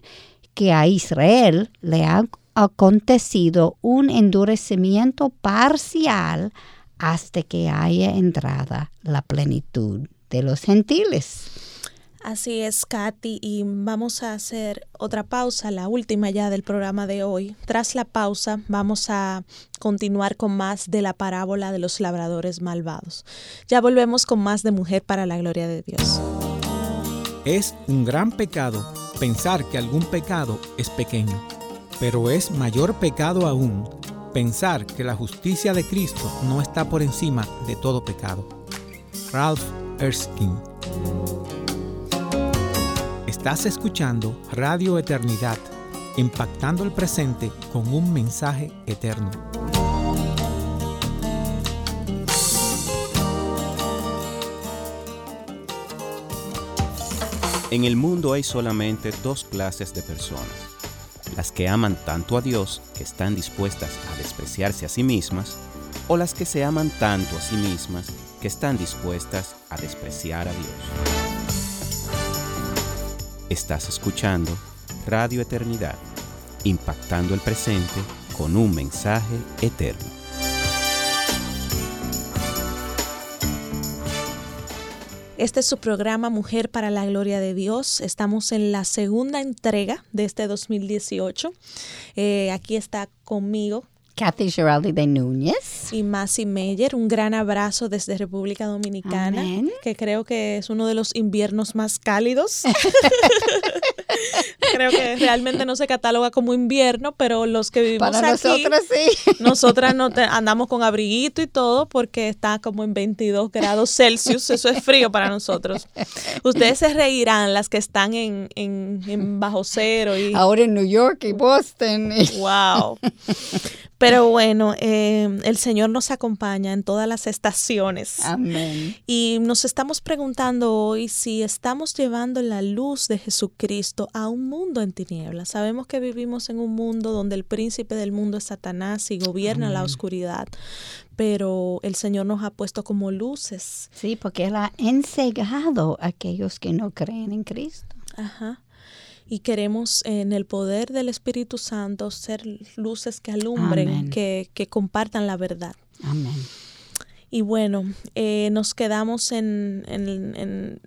que a Israel le ha acontecido un endurecimiento parcial hasta que haya entrada la plenitud de los gentiles. Así es, Katy, y vamos a hacer otra pausa, la última ya del programa de hoy. Tras la pausa vamos a continuar con más de la parábola de los labradores malvados. Ya volvemos con más de Mujer para la Gloria de Dios. Es un gran pecado pensar que algún pecado es pequeño, pero es mayor pecado aún pensar que la justicia de Cristo no está por encima de todo pecado. Ralph Erskine Estás escuchando Radio Eternidad, impactando el presente con un mensaje eterno. En el mundo hay solamente dos clases de personas. Las que aman tanto a Dios que están dispuestas a despreciarse a sí mismas, o las que se aman tanto a sí mismas que están dispuestas a despreciar a Dios. Estás escuchando Radio Eternidad, impactando el presente con un mensaje eterno. Este es su programa Mujer para la Gloria de Dios. Estamos en la segunda entrega de este 2018. Eh, aquí está conmigo Kathy Giraldi de Núñez. Y Masi Meyer, un gran abrazo desde República Dominicana, que creo que es uno de los inviernos más cálidos. Creo que realmente no se cataloga como invierno, pero los que vivimos Para aquí, nosotras sí. nosotras no te- andamos con abriguito y todo porque está como en 22 grados Celsius. Eso es frío para nosotros. Ustedes se reirán las que están en, en- en bajo cero y Ahora en New York y Boston. y- wow. Pero bueno, eh, el Señor nos acompaña en todas las estaciones. Amén. Y nos estamos preguntando hoy si estamos llevando la luz de Jesucristo a un mundo en tinieblas. Sabemos que vivimos en un mundo donde el príncipe del mundo es Satanás y gobierna la oscuridad, pero el Señor nos ha puesto como luces. Sí, porque Él ha ensegado a aquellos que no creen en Cristo. Ajá. Y queremos en el poder del Espíritu Santo ser luces que alumbren, que, que compartan la verdad. Amén. Y bueno, eh, nos quedamos en, en, en,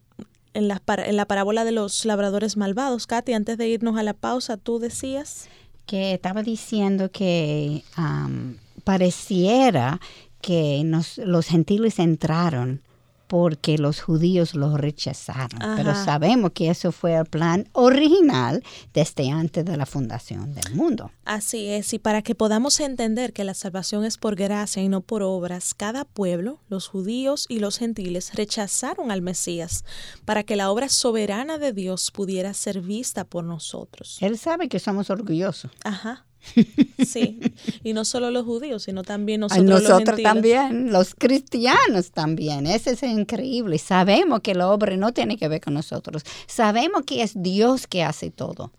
en la, en la parábola de los labradores malvados. Katy, antes de irnos a la pausa, tú decías. que estaba diciendo que am, pareciera que nos- los gentiles entraron porque los judíos los rechazaron. Pero sabemos que eso fue el plan original desde antes de la fundación del mundo. Así es, y para que podamos entender que la salvación es por gracia y no por obras, cada pueblo, los judíos y los gentiles, rechazaron al Mesías para que la obra soberana de Dios pudiera ser vista por nosotros. Él sabe que somos orgullosos. Ajá. Sí, y no solo los judíos, sino también nosotros, los nosotros también, los cristianos también. Eso es increíble. Sabemos que la obra no tiene que ver con nosotros. Sabemos que es Dios que hace todo.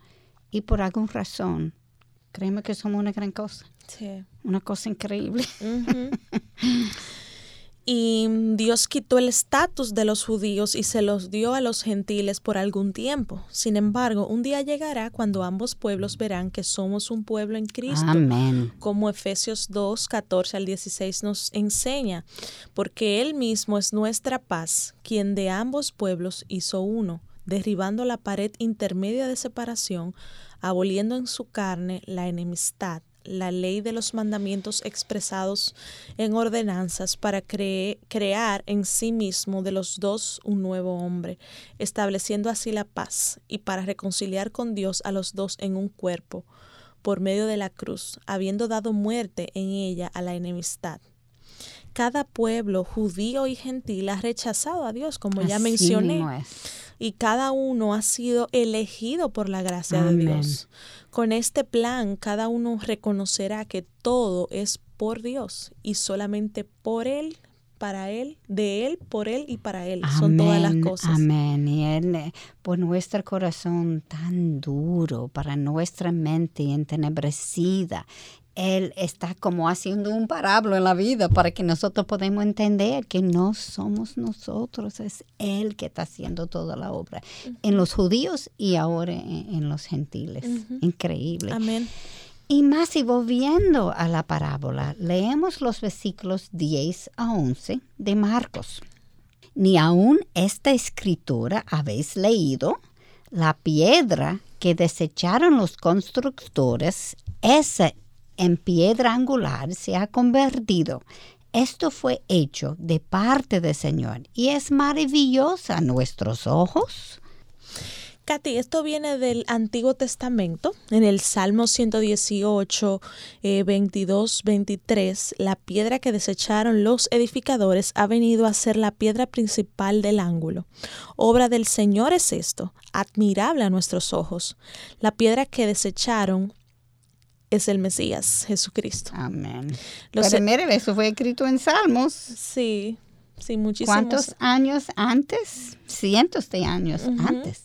Y por alguna razón, creemos que somos una gran cosa. Sí. Una cosa increíble. Ujú. Y Dios quitó el estatus de los judíos y se los dio a los gentiles por algún tiempo. Sin embargo, un día llegará cuando ambos pueblos verán que somos un pueblo en Cristo. Amén. Como Efesios 2, 14 al 16 nos enseña, porque Él mismo es nuestra paz, quien de ambos pueblos hizo uno, derribando la pared intermedia de separación, aboliendo en su carne la enemistad, la ley de los mandamientos expresados en ordenanzas para cre- crear en sí mismo de los dos un nuevo hombre, estableciendo así la paz y para reconciliar con Dios a los dos en un cuerpo por medio de la cruz, habiendo dado muerte en ella a la enemistad. Cada pueblo, judío y gentil, ha rechazado a Dios, como ya mencioné, es. Y cada uno ha sido elegido por la gracia Amén. de Dios. Con este plan, cada uno reconocerá que todo es por Dios y solamente por Él, para Él, de Él, por Él y para Él. Son todas las Amén, cosas. Amén. Y Él, eh, por nuestro corazón tan duro, para nuestra mente entenebrecida, Él está como haciendo un parábola en la vida para que nosotros podamos entender que no somos nosotros, es Él que está haciendo toda la obra. En los judíos y ahora en, en los gentiles. Increíble. Amén. Y más, y volviendo a la parábola, leemos los versículos 10 a 11 de Marcos. Ni aún esta escritura habéis leído, la piedra que desecharon los constructores, esa en piedra angular se ha convertido. Esto fue hecho de parte del Señor y es maravillosa a nuestros ojos. Katy, esto viene del Antiguo Testamento, en el Salmo 118, eh, 22, 23. La piedra que desecharon los edificadores ha venido a ser la piedra principal del ángulo. Obra del Señor es esto, admirable a nuestros ojos. La piedra que desecharon es el Mesías, Jesucristo. Amén. Los Pero miren, eso fue escrito en Salmos. Sí, sí, muchísimos. ¿Cuántos años antes? Cientos de años antes.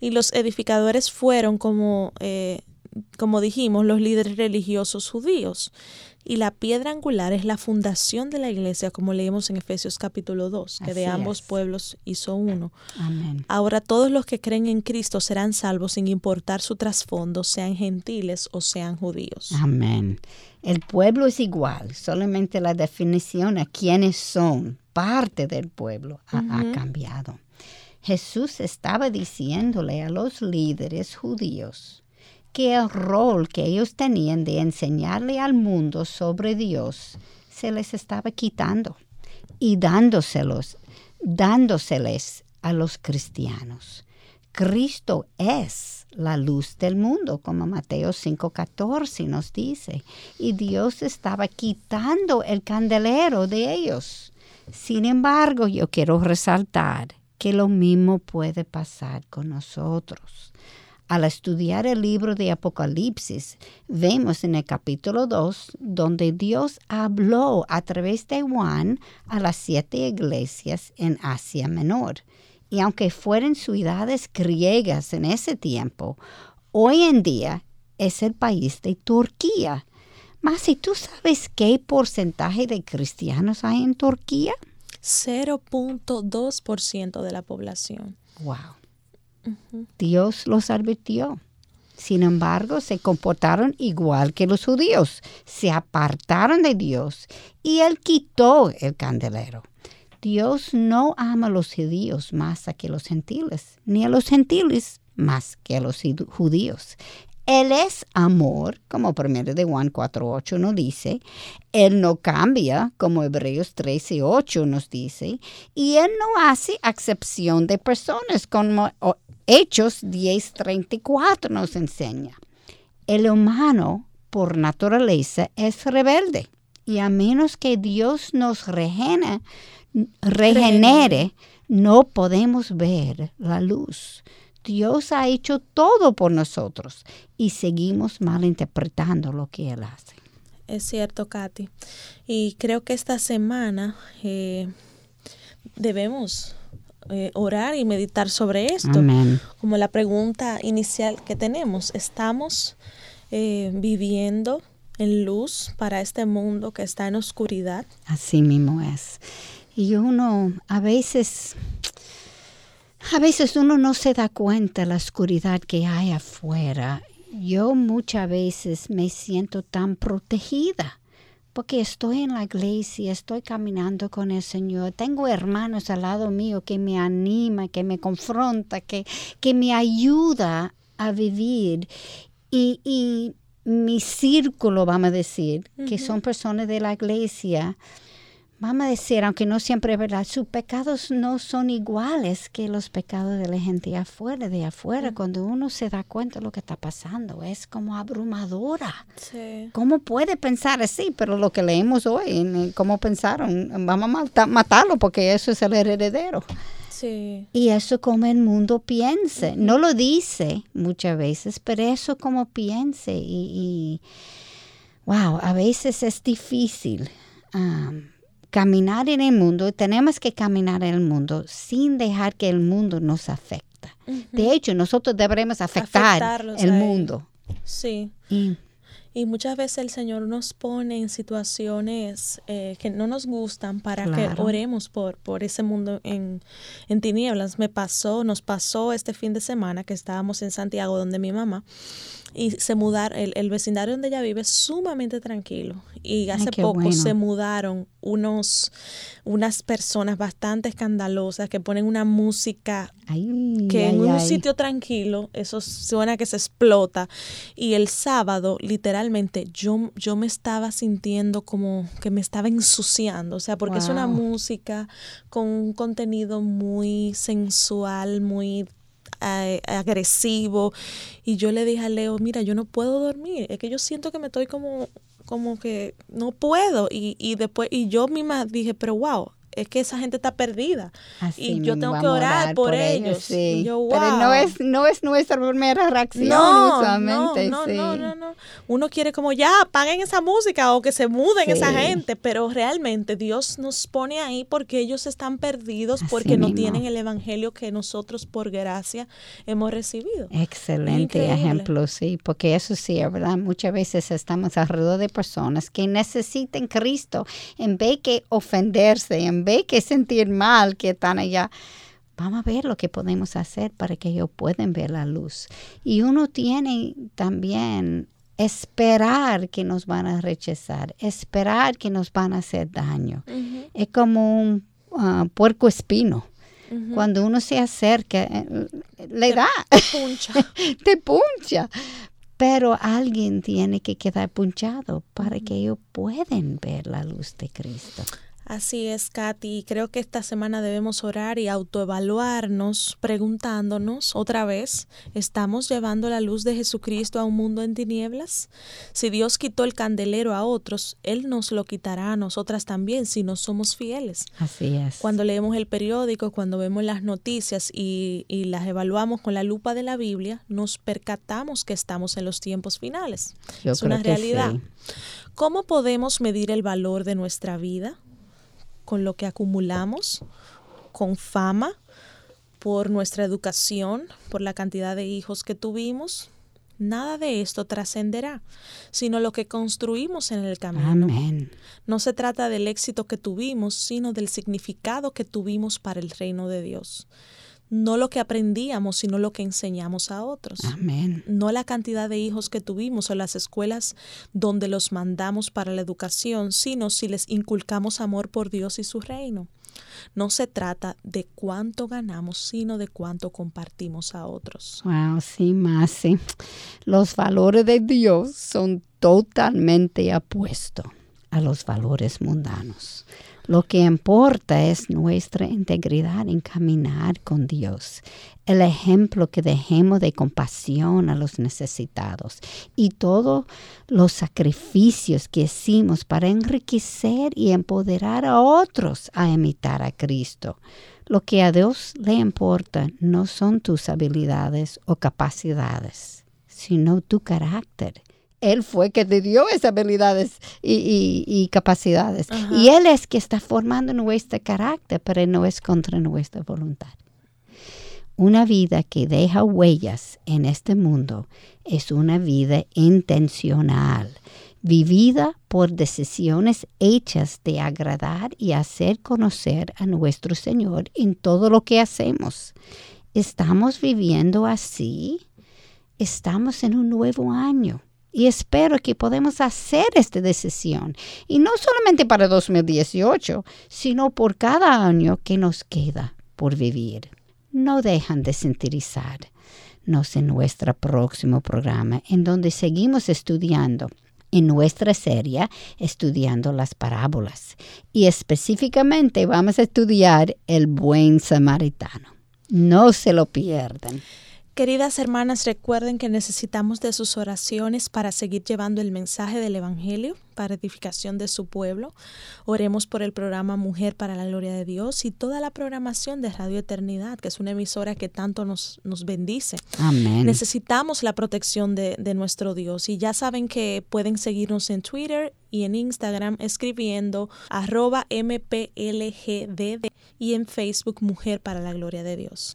Y los edificadores fueron, como, eh, como dijimos, los líderes religiosos judíos. Y la piedra angular es la fundación de la iglesia, como leemos en Efesios capítulo 2, que de ambos es. pueblos hizo uno. Amén. Ahora todos los que creen en Cristo serán salvos sin importar su trasfondo, sean gentiles o sean judíos. Amén. El pueblo es igual, solamente la definición a quiénes son parte del pueblo ha, cambiado. Jesús estaba diciéndole a los líderes judíos que el rol que ellos tenían de enseñarle al mundo sobre Dios se les estaba quitando y dándoselos, dándoseles a los cristianos. Cristo es la luz del mundo, como Mateo 5:14 nos dice. Y Dios estaba quitando el candelero de ellos. Sin embargo, yo quiero resaltar que lo mismo puede pasar con nosotros. Al estudiar el libro de Apocalipsis, vemos en el capítulo 2 donde Dios habló a través de Juan a las siete iglesias en Asia Menor. Y aunque fueran ciudades griegas en ese tiempo, hoy en día es el país de Turquía. Mas, si tú sabes qué porcentaje de cristianos hay en Turquía? 0.2% de la población. Wow. Dios los advirtió. Sin embargo, se comportaron igual que los judíos, se apartaron de Dios y Él quitó el candelero. Dios no ama a los judíos más que a los gentiles, ni a los gentiles más que a los judíos. Él es amor, como primero de Juan 4.8 nos dice. Él no cambia, como Hebreos 13.8 nos dice. Y Él no hace excepción de personas, como Hechos 10.34 nos enseña. El humano, por naturaleza, es rebelde. Y a menos que Dios nos regenere, regenere, no podemos ver la luz. Dios ha hecho todo por nosotros y seguimos malinterpretando lo que Él hace. Es cierto, Katy. Y creo que esta semana eh, debemos eh, orar y meditar sobre esto. Como la pregunta inicial que tenemos, ¿estamos eh, viviendo en luz para este mundo que está en oscuridad? Así mismo es. Y uno a veces, a veces uno no se da cuenta de la oscuridad que hay afuera. Yo muchas veces me siento tan protegida porque estoy en la iglesia, estoy caminando con el Señor, tengo hermanos al lado mío que me anima, que me confronta, que, que me ayuda a vivir. Y, y mi círculo, vamos a decir, que son personas de la iglesia, vamos a decir, aunque no siempre es verdad, sus pecados no son iguales que los pecados de la gente afuera, de afuera. Cuando uno se da cuenta de lo que está pasando, es como abrumadora. Sí. ¿Cómo puede pensar así? Pero lo que leemos hoy, ¿cómo pensaron? Vamos a matarlo porque eso es el heredero. Sí. Y eso como el mundo piense. No lo dice muchas veces, pero eso como piense. Y, wow, a veces es difícil. Um, caminar en el mundo, tenemos que caminar en el mundo sin dejar que el mundo nos afecte. De hecho, nosotros deberemos afectar el mundo. Sí. Y, muchas veces el Señor nos pone en situaciones eh, que no nos gustan para que oremos por, por ese mundo en, en tinieblas. Me pasó, nos pasó este fin de semana que estábamos en Santiago donde mi mamá y se mudaron, el, el, vecindario donde ella vive es sumamente tranquilo. Y hace poco se mudaron unos, unas personas bastante escandalosas que ponen una música que en un sitio tranquilo, eso suena que se explota. Y el sábado, literalmente, yo, yo me estaba sintiendo como que me estaba ensuciando. O sea, porque es una música con un contenido muy sensual, muy agresivo. Y yo le dije a Leo, mira, yo no puedo dormir, es que yo siento que me estoy como, como que no puedo. Y, y después, y yo misma dije, pero wow, es que esa gente está perdida. Y yo tengo que orar, por, ellos. Pero no es, no es nuestra primera reacción no, No, no, no, no, Uno quiere como ya, paguen esa música o que se muden esa gente, pero realmente Dios nos pone ahí porque ellos están perdidos, porque no tienen el evangelio que nosotros por gracia hemos recibido. Excelente ejemplo, sí, porque eso sí, ¿verdad? Muchas veces estamos alrededor de personas que necesitan Cristo en vez que ofenderse, en ve que sentir mal que están allá, vamos a ver lo que podemos hacer para que ellos puedan ver la luz. Y uno tiene también esperar que nos van a rechazar, esperar que nos van a hacer daño. Es como un uh, puerco espino. Cuando uno se acerca, eh, le da, puncha. te puncha. Pero alguien tiene que quedar punchado para que ellos puedan ver la luz de Cristo. Así es, Katy. Creo que esta semana debemos orar y autoevaluarnos, preguntándonos otra vez, ¿estamos llevando la luz de Jesucristo a un mundo en tinieblas? Si Dios quitó el candelero a otros, Él nos lo quitará a nosotras también si no somos fieles. Así es. Cuando leemos el periódico, cuando vemos las noticias y, y las evaluamos con la lupa de la Biblia, nos percatamos que estamos en los tiempos finales. Yo es creo una que realidad. sí. ¿Cómo podemos medir el valor de nuestra vida? ¿Con lo que acumulamos? ¿Con fama? ¿Por nuestra educación? ¿Por la cantidad de hijos que tuvimos? Nada de esto trascenderá, sino lo que construimos en el camino. Amén. No se trata del éxito que tuvimos, sino del significado que tuvimos para el reino de Dios. No lo que aprendíamos, sino lo que enseñamos a otros. Amén. No la cantidad de hijos que tuvimos o las escuelas donde los mandamos para la educación, sino si les inculcamos amor por Dios y su reino. No se trata de cuánto ganamos, sino de cuánto compartimos a otros. Wow, sí, más sí. Los valores de Dios son totalmente opuestos a los valores mundanos. Lo que importa es nuestra integridad en caminar con Dios, el ejemplo que dejemos de compasión a los necesitados y todos los sacrificios que hicimos para enriquecer y empoderar a otros a imitar a Cristo. Lo que a Dios le importa no son tus habilidades o capacidades, sino tu carácter. Él fue que te dio esas habilidades y, y- y capacidades. Ajá. Y Él es que está formando nuestro carácter, pero no es contra nuestra voluntad. Una vida que deja huellas en este mundo es una vida intencional, vivida por decisiones hechas de agradar y hacer conocer a nuestro Señor en todo lo que hacemos. ¿Estamos viviendo así? Estamos en un nuevo año y espero que podamos hacer esta decisión. Y no solamente para 2018, sino por cada año que nos queda por vivir. No dejan de sintonizarnos en nuestro próximo programa, en donde seguimos estudiando en nuestra serie estudiando las parábolas. Y específicamente vamos a estudiar el buen samaritano. No se lo pierdan. Queridas hermanas, recuerden que necesitamos de sus oraciones para seguir llevando el mensaje del Evangelio para edificación de su pueblo. Oremos por el programa Mujer para la Gloria de Dios y toda la programación de Radio Eternidad, que es una emisora que tanto nos, nos bendice. Amén. Necesitamos la protección de, de nuestro Dios y ya saben que pueden seguirnos en Twitter y en Instagram escribiendo arroba mplgdd y en Facebook Mujer para la Gloria de Dios.